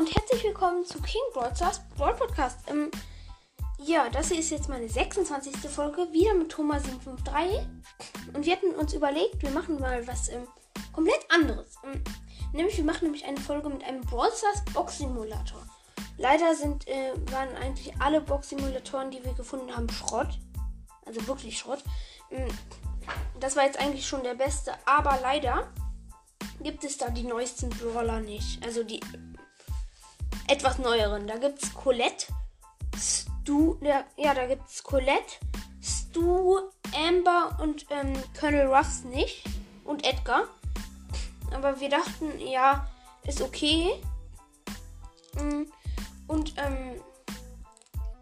und herzlich willkommen zu King Broadcast Broad Podcast. Ähm, ja, das hier ist jetzt meine 26. Folge, wieder mit Thomas753. Und wir hatten uns überlegt, wir machen mal was ähm, komplett anderes. Ähm, nämlich, wir machen nämlich eine Folge mit einem Brawl Stars Box Simulator. Leider sind, äh, waren eigentlich alle Box Simulatoren, die wir gefunden haben, Schrott. Also wirklich Schrott. Ähm, das war jetzt eigentlich schon der beste, aber leider gibt es da die neuesten Brawler nicht. Also die etwas neueren. Da gibt es Colette, Stu, ja, ja da gibt es Colette, Stu, Amber und ähm, Colonel Ruffs nicht. Und Edgar. Aber wir dachten, ja, ist okay. Mm, und ähm,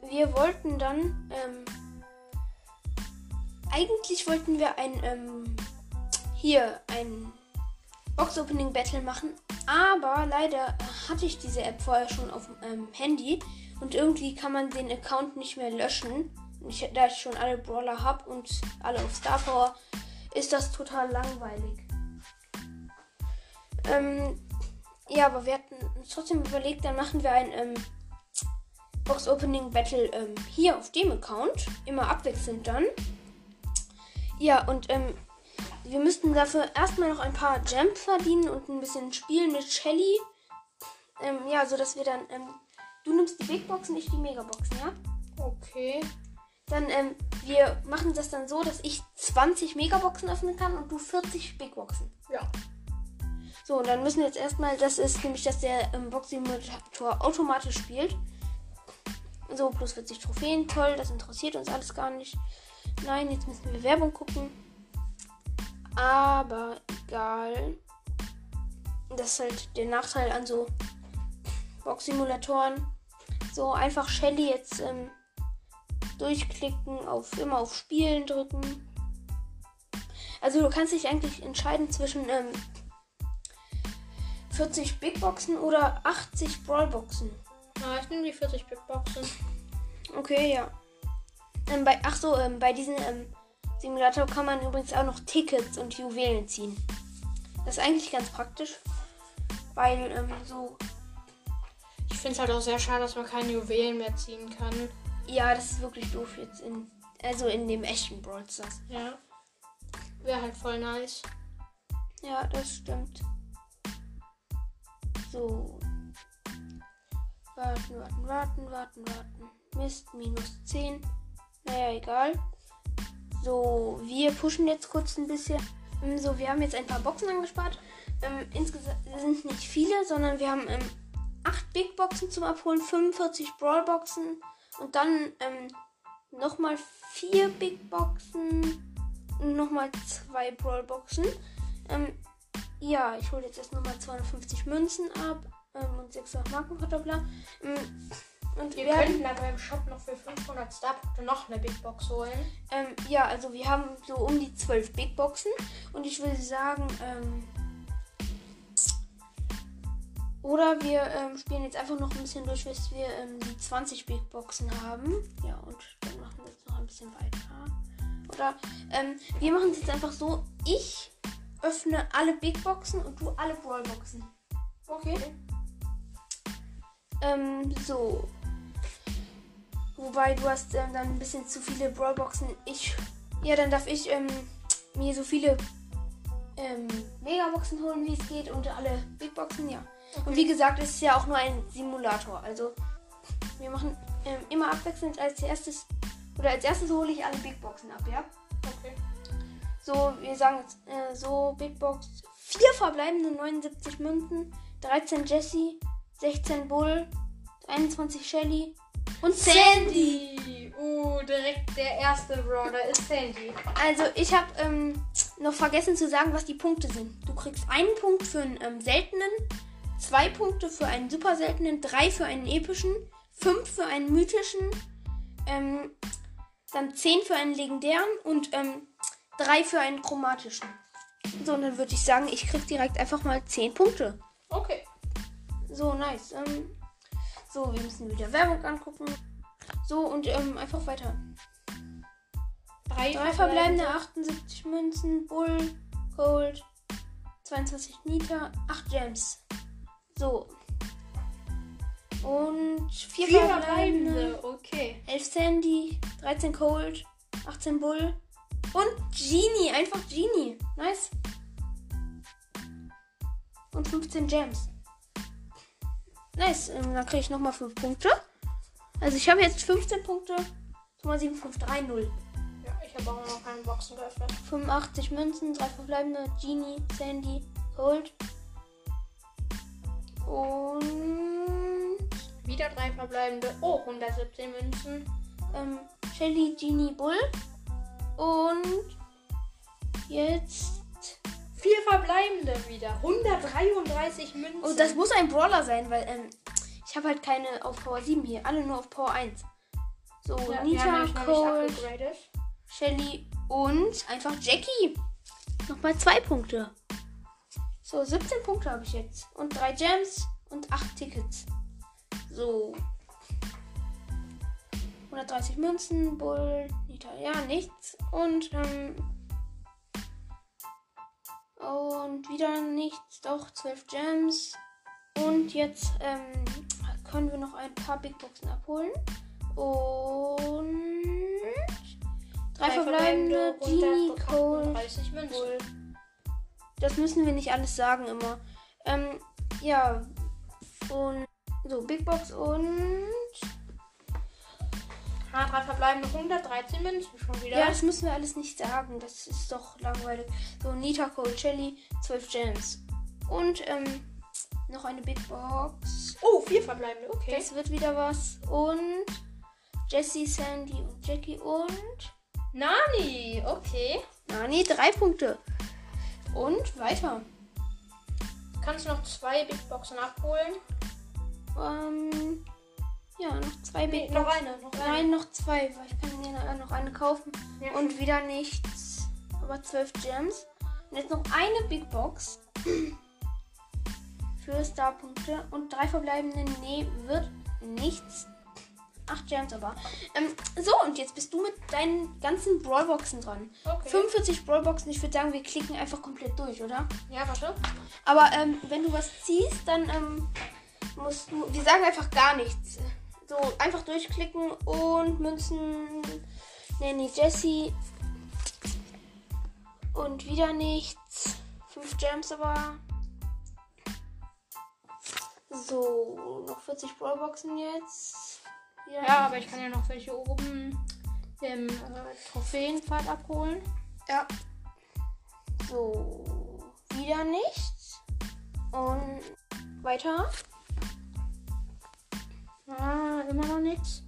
wir wollten dann, ähm, eigentlich wollten wir ein, ähm, hier, ein Box-Opening Battle machen. Aber leider hatte ich diese App vorher schon auf dem ähm, Handy und irgendwie kann man den Account nicht mehr löschen. Ich, da ich schon alle Brawler habe und alle auf Star Power, ist das total langweilig. Ähm, ja, aber wir hatten uns trotzdem überlegt, dann machen wir ein ähm, Box Opening Battle ähm, hier auf dem Account. Immer abwechselnd dann. Ja, und ähm, wir müssten dafür erstmal noch ein paar Gems verdienen und ein bisschen spielen mit Shelly. Ähm, ja, so dass wir dann. Ähm, du nimmst die Big Boxen, ich die Megaboxen, ja? Okay. Dann, ähm, wir machen das dann so, dass ich 20 Megaboxen öffnen kann und du 40 Big Boxen. Ja. So, und dann müssen wir jetzt erstmal, das ist nämlich, dass der ähm, Box-Simulator automatisch spielt. So, plus 40 Trophäen, toll, das interessiert uns alles gar nicht. Nein, jetzt müssen wir Werbung gucken. Aber egal. Das ist halt der Nachteil an so Box-Simulatoren. So einfach Shelly jetzt ähm, durchklicken, auf immer auf Spielen drücken. Also du kannst dich eigentlich entscheiden zwischen ähm, 40 Big Boxen oder 80 Brawl Boxen. Na, ich nehme die 40 Big Boxen. Okay, ja. Ähm, bei, ach so, ähm, bei diesen ähm, Simulator kann man übrigens auch noch Tickets und Juwelen ziehen. Das ist eigentlich ganz praktisch, weil ähm, so. Ich finde es halt auch sehr schade, dass man keine Juwelen mehr ziehen kann. Ja, das ist wirklich doof jetzt in. Also in dem echten Brawl Stars. Ja. Wäre halt voll nice. Ja, das stimmt. So. Warten, warten, warten, warten, warten. Mist, minus 10. Naja, egal. So, wir pushen jetzt kurz ein bisschen. Ähm, so, wir haben jetzt ein paar Boxen angespart. Ähm, insgesamt sind nicht viele, sondern wir haben ähm, 8 Big Boxen zum Abholen, 45 Brawl Boxen und dann ähm, nochmal 4 Big Boxen und nochmal 2 Brawl Boxen. Ähm, ja, ich hole jetzt erst nochmal 250 Münzen ab ähm, und 600 Markenverdoppler. Ähm, und wir könnten aber im Shop noch für 500 Starpunkte noch eine Big Box holen. Ähm, ja, also wir haben so um die 12 Big Boxen. Und ich würde sagen, ähm, oder wir ähm, spielen jetzt einfach noch ein bisschen durch, bis wir ähm, die 20 Big Boxen haben. Ja, und dann machen wir jetzt noch ein bisschen weiter. Oder ähm, wir machen es jetzt einfach so, ich öffne alle Big Boxen und du alle Brawl Boxen. Okay. Ähm, so. Wobei du hast ähm, dann ein bisschen zu viele Brawlboxen. Ich. Ja, dann darf ich ähm, mir so viele ähm, Megaboxen holen, wie es geht. Und alle Big Boxen, ja. Okay. Und wie gesagt, es ist ja auch nur ein Simulator. Also wir machen ähm, immer abwechselnd als erstes. Oder als erstes hole ich alle Big Boxen ab, ja? Okay. So, wir sagen jetzt äh, so Big Box. Vier verbleibende 79 Münzen, 13 Jesse, 16 Bull, 21 Shelly, und Sandy. Uh, direkt der erste Brawler ist Sandy. Also ich habe ähm, noch vergessen zu sagen, was die Punkte sind. Du kriegst einen Punkt für einen ähm, seltenen, zwei Punkte für einen super seltenen, drei für einen epischen, fünf für einen mythischen, ähm, dann zehn für einen legendären und ähm, drei für einen chromatischen. So, und dann würde ich sagen, ich krieg direkt einfach mal zehn Punkte. Okay. So, nice. Ähm, so, wir müssen wieder Werbung angucken. So, und ähm, einfach weiter. Drei, Drei verbleibende 78 Münzen, Bull, Gold, 22 Nita, 8 Gems. So. Und vier, Vier verbleibende. verbleibende. Okay. 11 Sandy, 13 Cold, 18 Bull und Genie. Einfach Genie. Nice. Und 15 Gems. Nice. Ähm, dann kriege ich nochmal 5 Punkte. Also ich habe jetzt 15 Punkte. 2,7530. Ja, ich habe auch noch keine Boxen geöffnet. 85 Münzen, 3 verbleibende, Genie, Sandy, Cold. Und Wieder drei verbleibende. Oh, 117 Münzen. ähm, Shelly, Genie, Bull. Und jetzt. Vier verbleibende wieder. 133 Münzen. Oh, das muss ein Brawler sein, weil ähm, ich habe halt keine auf Power 7 hier. Alle nur auf Power 1. So, ja, Nita, abgegradet. Shelly und einfach Jackie. Nochmal zwei Punkte. So, 17 Punkte habe ich jetzt. Und drei Gems und acht Tickets. So. 130 Münzen, Bull, Nita, ja, nichts. Und, ähm. Und wieder nichts, doch 12 Gems. Und jetzt, ähm, können wir noch ein paar Big Boxen abholen. Und. Drei verbleibende, Genie, Cold, 30 Münzen. Bull. Das müssen wir nicht alles sagen immer. Ähm, ja. Und so, Big Box und. Ah, drei verbleibende 113 Münzen schon wieder. Ja, das müssen wir alles nicht sagen. Das ist doch langweilig. So, Nita, Cold, Shelly, 12 Gems. Und, ähm, noch eine Big Box. Oh, vier verbleibende. Okay. Das wird wieder was. Und Jessie, Sandy und Jackie und Nani. Okay. Nani, drei Punkte. Und weiter. Kannst du noch zwei Big Boxen abholen? Ähm, ja, noch zwei Big noch eine. Noch eine. Nein, noch zwei, weil ich kann mir noch eine kaufen. Ja. Und wieder nichts. Aber zwölf Gems. Und jetzt noch eine Big Box. Für Starpunkte. Und drei verbleibende. Nee, wird nichts. Acht Gems aber. Ähm, so, und jetzt bist du mit deinen ganzen Brawlboxen dran. Okay. 45 Brawlboxen. Ich würde sagen, wir klicken einfach komplett durch, oder? Ja, warte. Aber ähm, wenn du was ziehst, dann ähm, musst du. Wir sagen einfach gar nichts. So, einfach durchklicken und Münzen. Nanny Jessie. Und wieder nichts. Fünf Gems aber. So, noch 40 Brawlboxen jetzt. Wieder Ja, aber ich kann ja noch welche oben im äh, Trophäenpfad abholen. Ja. So, wieder nichts. Und weiter. Ah, immer noch nichts.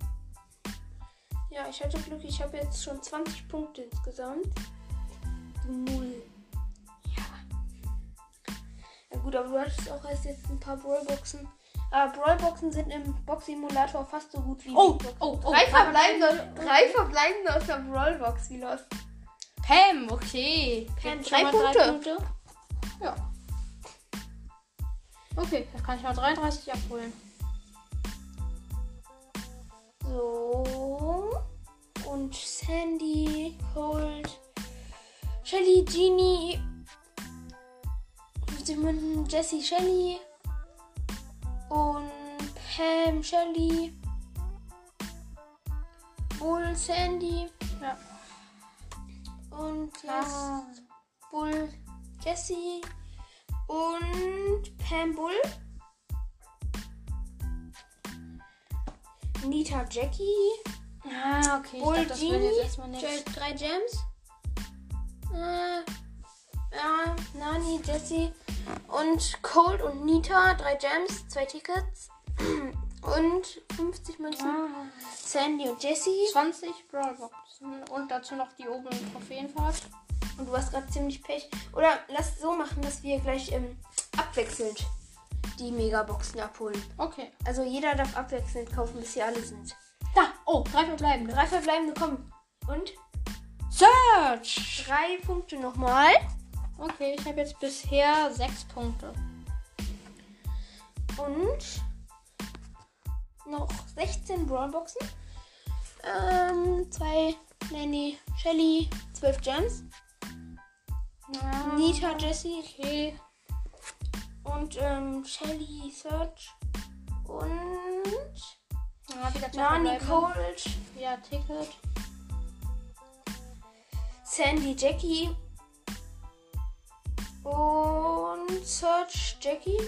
Ja, ich hatte Glück, ich habe jetzt schon 20 Punkte insgesamt. Null. Ja. Ja gut, aber du hattest auch erst jetzt ein paar Brawlboxen. Aber Brawlboxen sind im Box-Simulator fast so gut wie Oh, oh, oh. Drei verbleibende, drei verbleibende aus der Brawlbox, wie los. Pam, okay. Pam, drei schon mal Punkte. Ja. Okay, das kann ich mal 33 abholen. So. Und Sandy, Cold, Shelly, Genie, 50 Münzen, Jessie, Shelly und Pam, Shelly, Bull, Sandy Ja. und jetzt Ah. Bull, Jessie und Pam, Bull. Nita, Jackie. Ah, okay. Ich Bull, dachte, das jetzt erstmal Drei, nichts. drei Gems. Äh, ja, Nani, Jessie und Cold und Nita. Drei Gems, zwei Tickets. Und 50 Münzen. Ah. Sandy und Jessie. 20 Brawlboxen und dazu noch die oben im Trophäenpfad. Und du hast gerade ziemlich Pech. Oder lass so machen, dass wir gleich ähm, abwechselnd die Megaboxen abholen. Okay. Also jeder darf abwechselnd kaufen, bis hier alle sind. Da, oh, drei verbleibende. Drei verbleibende kommen. Und Search! drei Punkte nochmal. Okay, ich habe jetzt bisher sechs Punkte. Und noch 16 Brawlboxen. Ähm, zwei Nanny, Shelly, 12 Gems. Ja. Nita, Jessie Okay. Und ähm, Shelly, Search. Und Ja, zwei Nani. Cold, Ja, Ticket. Sandy Jackie und Search Jackie.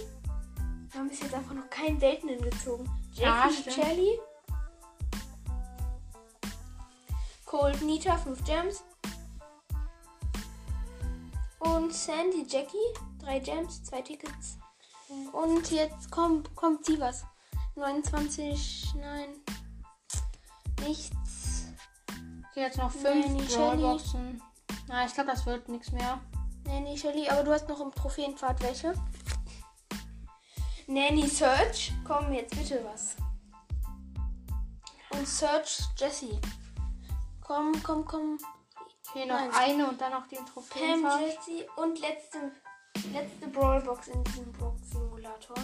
Wir haben bis jetzt einfach noch keinen seltenen gezogen. Ja, Jackie stimmt. Shelly. Cold Nita, 5 Gems. Und Sandy Jackie, 3 Gems, 2 Tickets. Und jetzt kommt, kommt sie was. 29, nein. Nichts. Okay, jetzt noch fünf Shelly. Brawlboxen. Na, ich glaube, das wird nichts mehr. Nanny Shelly, aber du hast noch im Trophäenpfad welche? Nanny Search, komm jetzt bitte was. Und Search Jessie. Komm, komm, komm. Okay, noch Nein. eine und dann noch den Pam Trophäenfahrt. Jessie und letzte, letzte Brawlbox in diesem Box Simulator.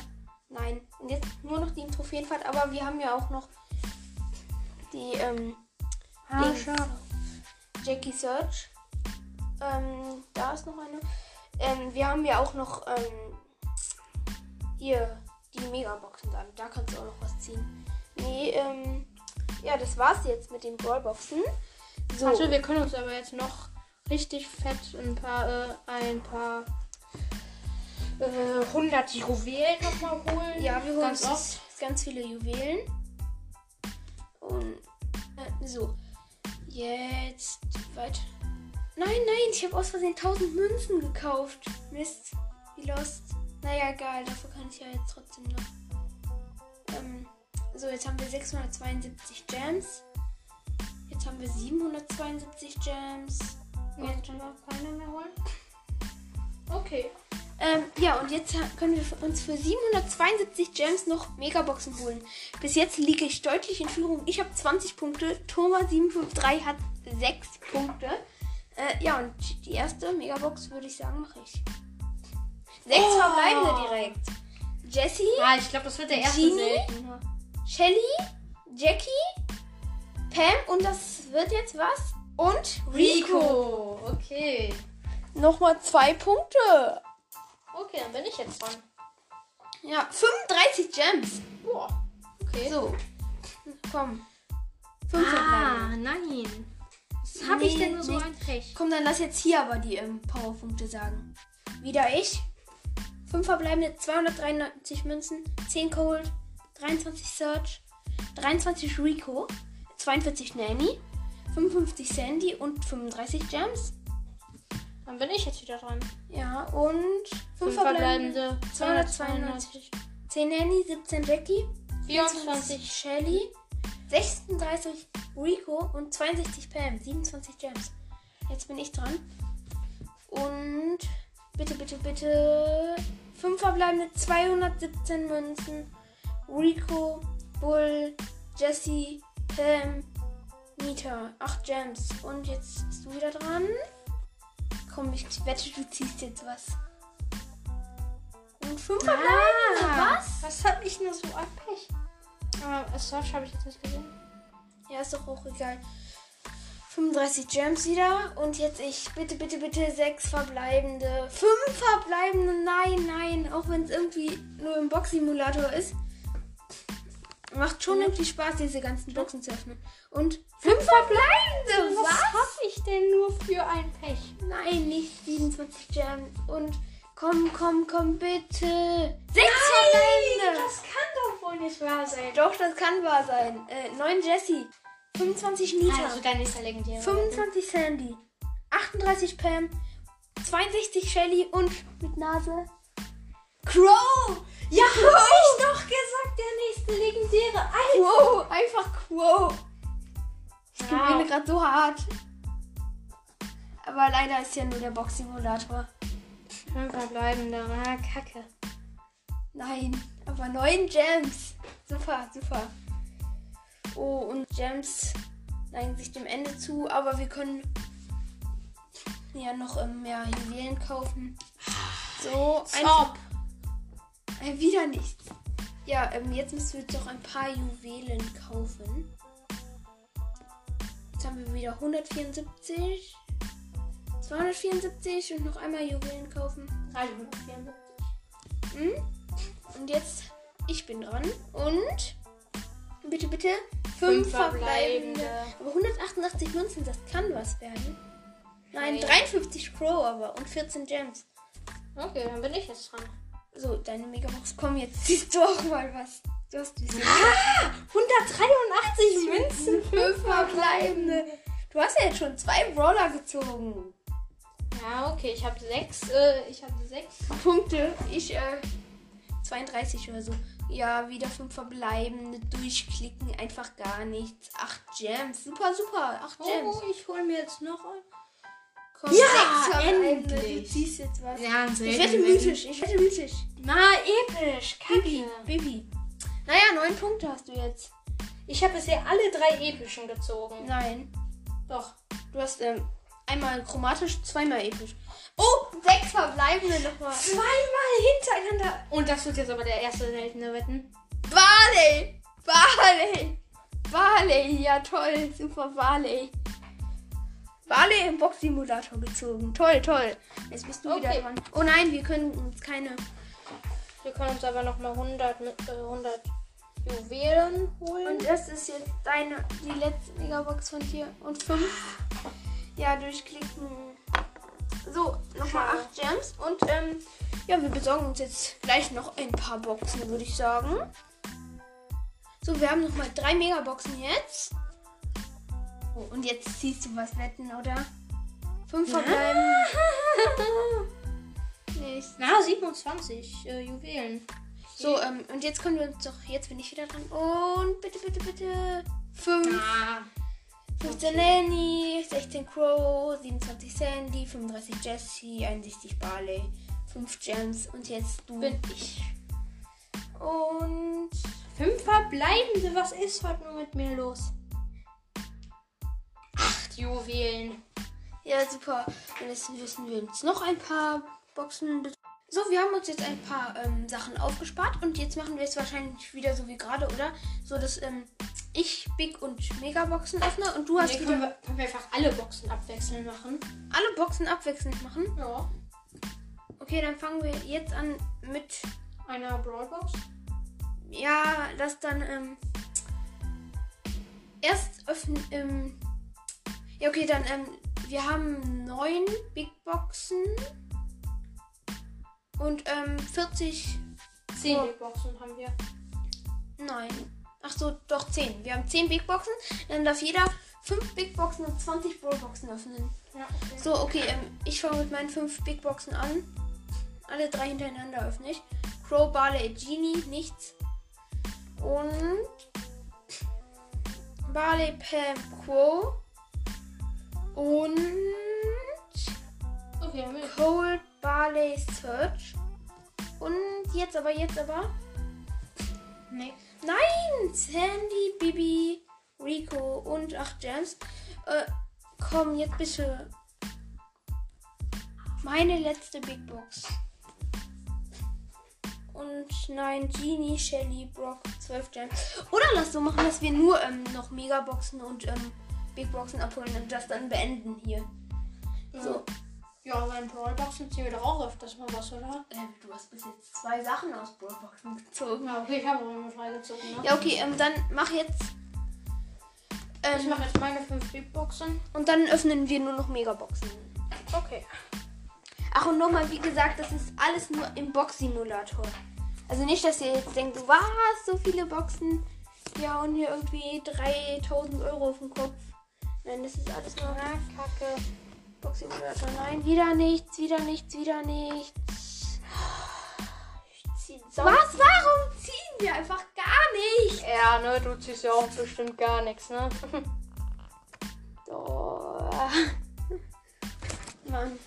Nein, und jetzt nur noch die im Trophäenpfad, aber wir haben ja auch noch die ähm. Jackie Search. Ähm, da ist noch eine. Ähm, wir haben ja auch noch ähm, hier die Megaboxen dann. Da kannst du auch noch was ziehen. Nee, ähm, ja, das war's jetzt mit den Brawlboxen. So, Warte, wir können uns aber jetzt noch richtig fett ein paar, äh, ein paar äh, 100 Juwelen nochmal holen. ja, wir holen ganz uns oft. ganz viele Juwelen. Und äh, so, jetzt weiter. Nein, nein, ich habe aus Versehen 1000 Münzen gekauft. Mist, wie lost. Naja, egal, dafür kann ich ja jetzt trotzdem noch. Ähm, so, jetzt haben wir 672 Gems. Jetzt haben wir 772 Gems. Jetzt können wir keine mehr holen. Okay. Ähm, ja, und jetzt können wir uns für 772 Gems noch Megaboxen holen. Bis jetzt liege ich deutlich in Führung. Ich habe 20 Punkte. Thomas753 hat 6 Punkte. Äh, ja, und die erste Megabox würde ich sagen, mache ich. Sechs Oh. verbleibende direkt. Jessie, Ja, ich glaube, das wird der erste Genie? Shelly, Jackie, Pam und das wird jetzt was? Und Rico. Okay. Nochmal zwei Punkte. Okay, dann bin ich jetzt dran. Ja, 35 Gems. Boah. Okay. So. Komm. Fünf verbleibende. Ah, nein. Was habe ich Nee, denn nur so nicht. ein Pech? Komm, dann lass jetzt hier aber die ähm, Powerpunkte sagen. Wieder ich. 5 verbleibende, 293 Münzen, 10 Cold, 23 Search, 23 Rico, 42 Nanny, 55 Sandy und 35 Gems. Dann bin ich jetzt wieder dran. Ja, und 5 Fünf verbleibende, verbleibende. 292. 10 Nanny, 17 Jackie, 24. Shelly, 36 Rico und 62 Pam, 27 Gems. Jetzt bin ich dran. Und bitte, bitte, bitte. 5 verbleibende 217 Münzen. Rico, Bull, Jesse, Pam, Nita. 8 Gems. Und jetzt bist du wieder dran. Komm, ich wette, du ziehst jetzt was. Und 5 verbleibende. Was? Was habe ich nur so Pech? Aber Search habe ich jetzt nicht gesehen. Ja, ist doch auch egal. 35 Gems wieder. Und jetzt ich. Bitte, bitte, bitte. Sechs verbleibende. Fünf verbleibende. Nein, nein. Auch wenn es irgendwie nur im Box-Simulator ist. Macht schon irgendwie Spaß, diese ganzen Boxen zu öffnen. Und fünf verbleibende. Was Was? habe ich denn nur für ein Pech? Nein, nicht 27 Gems. Und komm, komm, komm, bitte. Sechs verbleibende. Das kann doch wohl nicht wahr sein. Doch, das kann wahr sein. Äh, 9 Jessie. 25 Nita. Also sogar nächster legendäre. 25 Sandy, 38 Pam, 62 Shelly und mit Nase Crow! Ja, Einfach Crow! Ich gewinne Wow. gerade so hart. Aber leider ist ja nur der Box-Simulator. Fünf verbleibende. Ah, kacke. Nein, aber 9 Gems. Super, super. Oh, und Gems neigen sich dem Ende zu, aber wir können ja noch ähm, mehr Juwelen kaufen. So, einfach. Top. Äh, wieder nichts. Ja, ähm, jetzt müssen wir doch ein paar Juwelen kaufen. Jetzt haben wir wieder 174, 274 und noch einmal Juwelen kaufen. Also 174. Hm? Und jetzt ich bin dran. Und bitte, bitte, Fünf fünf verbleibende. verbleibende. Aber 188 Münzen, das kann was werden. Nein, Nein. 53 Crow aber und 14 Gems. Okay, dann bin ich jetzt dran. So, deine Megabox, komm, jetzt siehst du auch mal was. Du hast bisschen 183 Münzen. fünf verbleibende. Du hast ja jetzt schon zwei Brawler gezogen. Ja, okay, ich habe sechs. Äh, ich habe sechs. Punkte. Ich, äh, 32 oder so. Ja, wieder fünf verbleibende. Durchklicken, einfach gar nichts. Acht Gems. Super, super. Acht Gems. Oh, ich hole mir jetzt noch ein. Komm, Ja, endlich. Du ziehst jetzt was. Ja, ein Ich werde mythisch. Ich werde mythisch. Na, episch. Bibi, Kacke. Bibi. Naja, neun Punkte hast du jetzt. Ich habe bisher alle drei epischen gezogen. Nein. Doch. Du hast ähm, einmal chromatisch, zweimal episch. Oh, sechs verbleibende nochmal. Zweimal hintereinander. Und das wird jetzt aber der erste seltene Wetten. Barley! Barley! Barley, ja toll, super Barley. Barley im Box-Simulator gezogen. Toll, toll. Jetzt bist du wieder Okay. dran. Oh nein, wir können uns keine. Wir können uns aber nochmal 100, mit, äh, 100 Juwelen holen. Und das ist jetzt deine, die letzte Megabox von dir. Und fünf. Ja, durchklicken. So, nochmal Schade. acht Gems. Und ähm, ja, wir besorgen uns jetzt gleich noch ein paar Boxen, würde ich sagen. So, wir haben nochmal drei Megaboxen jetzt. Oh, und jetzt ziehst du was wetten, oder? Fünf verbleiben. Nicht. Na, 27 äh, Juwelen. So, ähm, und jetzt können wir uns doch. Jetzt bin ich wieder dran. Und bitte, bitte, bitte. Fünf. Ah, 15 Nanny, 16 Crow, 27 Sandy, 35 Jessie, 61 Barley, 5 Gems und jetzt du. bin ich. Und Fünf verbleibende. Was ist heute nur mit mir los? Juwelen. ja, super. Und jetzt müssen wir uns noch ein paar Boxen. So, wir haben uns jetzt ein paar ähm, Sachen aufgespart und jetzt machen wir es wahrscheinlich wieder so wie gerade, oder? So, dass ähm, ich Big und Megaboxen öffne und du hast Nee, wieder können, wir, können wir einfach alle Boxen abwechselnd machen? alle Boxen abwechselnd machen. Ja. Okay, dann fangen wir jetzt an mit Einer Brawlbox. Ja, das dann ähm, erst öffnen. Ähm, ja, okay, dann ähm, wir haben neun Big Boxen und ähm, 40. Zehn Oh. Big Boxen haben wir. Nein. Ach so, doch 10. Wir haben 10 Big Boxen. Dann darf jeder 5 Big Boxen und 20 Brawl Boxen öffnen. Ja, okay. So, okay, ähm, ich fange mit meinen 5 Big Boxen an. Alle drei hintereinander öffne ich. Crow, Barley, Genie, nichts. Und Barley, Pam, Crow. Und Okay. Cold, Barley, Search. Und jetzt aber, jetzt aber. Nee. Nein! Sandy, Bibi, Rico und 8 Gems. Äh, komm, jetzt bitte. Meine letzte Big Box. Und nein, Genie, Shelly, Brock, 12 Gems. Oder lass so machen, dass wir nur ähm, noch Megaboxen und ähm, Big Boxen abholen und das dann beenden hier. So. Ja, beim Brawlboxen ziehen wir doch auch öfters mal was, oder? Äh, du hast bis jetzt zwei Sachen aus Brawlboxen gezogen. Ja, okay, ich habe auch immer drei gezogen, ne? Ja, okay, ähm, dann mach jetzt. Ich Ähm, mache jetzt meine fünf Big Boxen. und dann öffnen wir nur noch Megaboxen. Okay. Ach, und nochmal, wie gesagt, das ist alles nur im Box-Simulator. Also nicht, dass ihr jetzt denkt, was, so viele Boxen. Ja, und hier irgendwie 3000 Euro auf dem Kopf. Nein, das ist alles nur kacke. Box-Simulator. Nein, wieder nichts, wieder nichts, wieder nichts. Ich zieh Was? Warum ziehen wir einfach gar nicht? Ja, ne, du ziehst ja auch bestimmt gar nichts, ne? Oh. Mann.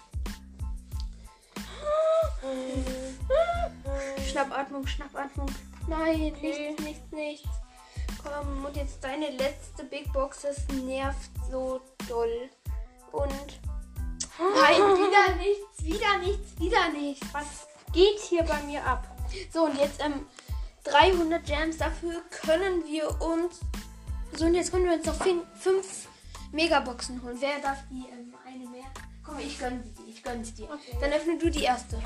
Schnappatmung, Schnappatmung. Nein, nichts, nichts, nichts. Komm, und jetzt deine letzte Big Box, das nervt so doll. Und. Nein, wieder nichts, wieder nichts, wieder nichts. Was geht hier bei mir ab? So, und jetzt ähm, 300 Gems. Dafür können wir uns. So, und jetzt können wir uns noch 5 Megaboxen holen. Wer darf die ähm, eine mehr? Komm, ich gönn sie dir. Ich gönn sie dir. Okay. Dann öffne du die erste.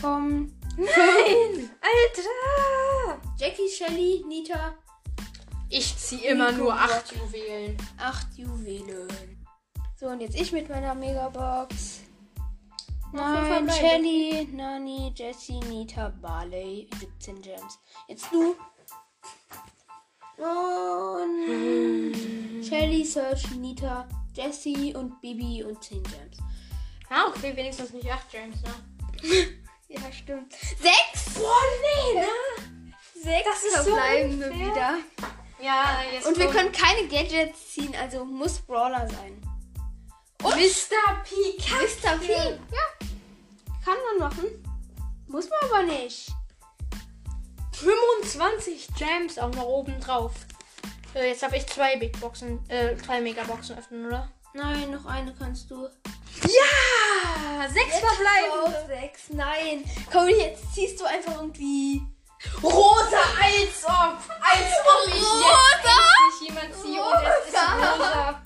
Komm. Nein! Alter! Jackie, Shelly, Nita. Ich ziehe immer Nico nur Brock. 8 Juwelen. Acht Juwelen. So, und jetzt ich mit meiner Megabox. Nein. Shelly, Nani, Jessie, Nita, Barley, 17 Gems. Jetzt du. Und Shelly, Search, Nita, Jessie und Bibi und 10 Gems. Ah, okay, wenigstens nicht 8 Gems, ne? Ja, stimmt. Sechs? Boah, nee, ne? Sechs Das ist so unfair. wieder. Ja, jetzt Und wir kommt können keine Gadgets ziehen, also muss Brawler sein. Mr. P. Mr. P. Ja. Kann man machen. Muss man aber nicht. 25 Gems auch noch oben drauf. Äh, jetzt habe ich zwei Big Boxen, äh, zwei Megaboxen öffnen, oder? Nein, noch eine kannst du. Ja! Sechs verbleiben! Oh, sechs. Nein. Komm, jetzt ziehst du einfach irgendwie. Rosa, als ob! Als ob ich jetzt Rosa! endlich jemand ziehe und es ist Rosa! rosa.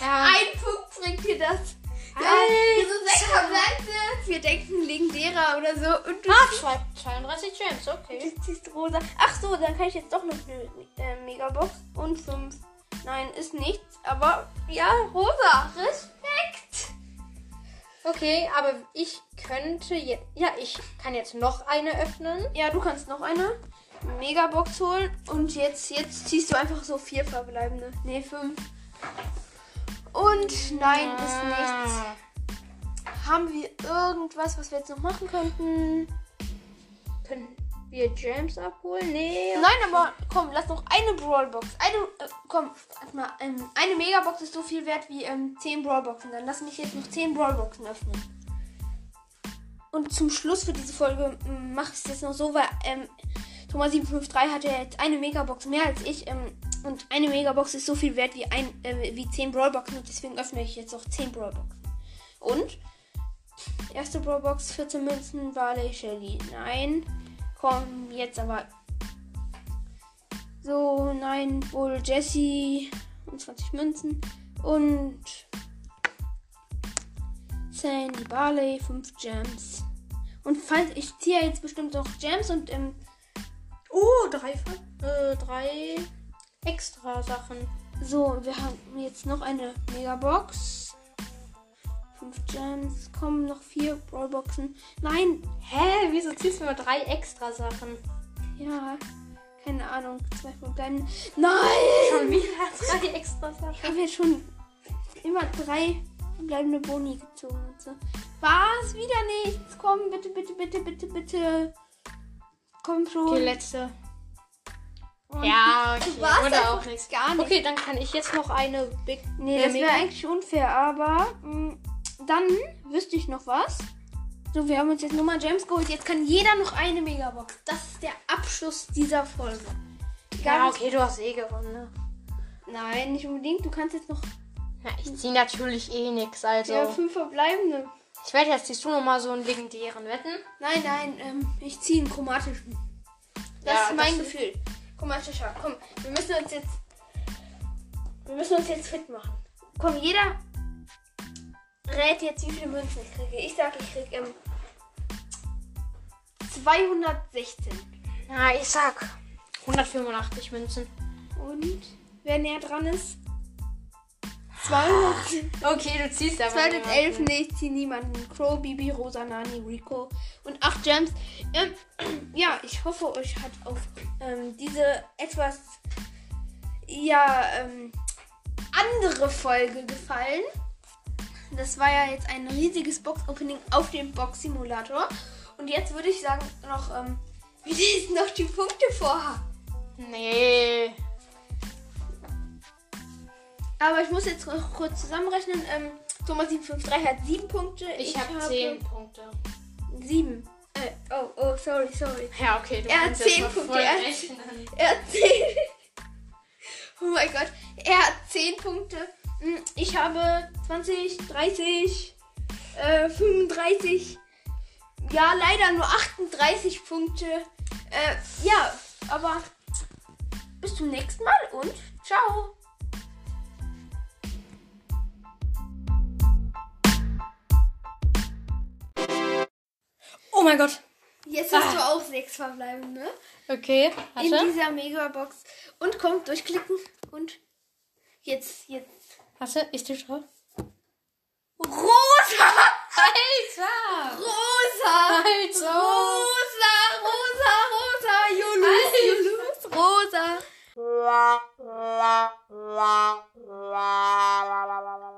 Ja. Ein Punkt bringt dir das. Ja, Alter. so sechs verbleibende. Wir denken legendärer oder so. Und du Ah, zwei- 32 Gems, okay. Du ziehst rosa. Ach so, dann kann ich jetzt doch noch eine äh, Megabox. Und fünf. Nein, ist nichts. Aber ja, rosa. Respekt. Okay, aber ich könnte jetzt. Ja, ich kann jetzt noch eine öffnen. Ja, du kannst noch eine Megabox holen. Und jetzt, jetzt ziehst du einfach so vier verbleibende. Nee, fünf. Und nein, ist nichts. Ah. Haben wir irgendwas, was wir jetzt noch machen könnten? Können wir Gems abholen? Nee. Nein, aber komm, lass noch eine Brawlbox. Eine, äh, komm, warte mal, ähm, eine Megabox ist so viel wert wie ähm, 10 Brawlboxen. Dann lass mich jetzt noch 10 Brawlboxen öffnen. Und zum Schluss für diese Folge ähm, mache ich es jetzt noch so, weil ähm, Thomas753 hat ja jetzt eine Megabox mehr als ich. Ähm, und eine Megabox ist so viel wert wie, ein, äh, wie 10 Brawlboxen. Und deswegen öffne ich jetzt auch 10 Brawlboxen. Und erste Brawlbox, 14 Münzen, Barley, Shelly. Nein. Komm, jetzt aber so, nein, wohl Jesse und 20 Münzen und Sandy Barley, 5 Gems. Und falls ich ziehe jetzt bestimmt noch Gems und ähm, Oh, drei, äh, drei extra Sachen. so, wir haben jetzt noch eine Megabox. 5 Gems, kommen noch 4 Brawlboxen. Nein, Hä? Wieso ziehst du nur drei extra Sachen? ja, keine Ahnung, zwei verbleiben. Nein! Schon wieder drei extra Ich Sachen. habe jetzt schon immer drei bleibende Boni gezogen und so. Was? Wieder nichts? Komm, bitte, bitte, bitte, bitte, bitte. Komm schon. Okay, letzte. Und Ja, okay. Was? Oder auch nichts. Gar nicht. Okay, dann kann ich jetzt noch eine Big. Nee, äh, das wäre eigentlich unfair, aber mh, dann wüsste ich noch was. So, wir haben uns jetzt nochmal Gems geholt. Jetzt kann jeder noch eine Megabox. Das ist der Abschluss dieser Folge. Egal, Ja, okay, du hast eh gewonnen, ne? Nein, nicht unbedingt. Du kannst jetzt noch Ja, ich ziehe natürlich eh nix, also. ja, fünf verbleibende. Ich werde jetzt ziehst du noch mal so einen legendären Wetten. Nein, nein, ähm, ich ziehe einen chromatischen. Das Ja, ist mein das- Gefühl. Chromatischer. Komm, wir müssen uns jetzt. Wir müssen uns jetzt fit machen. Komm, jeder rät jetzt, wie viele Münzen ich kriege. Ich sag, ich kriege ähm, 216. Ja, ich sag 185 Münzen. Und wer näher dran ist? 200, Okay, du ziehst aber 211. Nee, ich ziehe niemanden. Crow, Bibi, Rosa, Nani, Rico und 8 Gems. Ähm, ja, ich hoffe, euch hat auf ähm, diese etwas ja ähm, andere Folge gefallen. Das war ja jetzt ein riesiges Box-Opening auf dem Box-Simulator. Und jetzt würde ich sagen, noch, ähm, wie lesen noch die Punkte vor. Nee. Aber ich muss jetzt noch kurz zusammenrechnen. Ähm, Thomas 753 hat 7 Punkte. Ich, habe 10 Punkte. 7. Äh, oh, oh, sorry, sorry. Ja, okay, du Er hat kannst jetzt 10 mal Punkte. Er hat, er hat 10. Oh mein Gott. Er hat 10 Punkte. Hm, Ich habe 20, 30, äh, 35. Ja, leider nur 38 Punkte. Äh, ja, aber bis zum nächsten Mal und ciao. Oh mein Gott. Jetzt hast du auch sechs verbleiben, ne? Okay, In warte. dieser Megabox. Und komm, durchklicken. Und jetzt, jetzt. Warte, ich tische. Rosa! Alter! Rosa! Alter! Rosa! Rosa! Rosa! Rosa! lose! You! Rosa! La, la, la, la, la, la, la, la.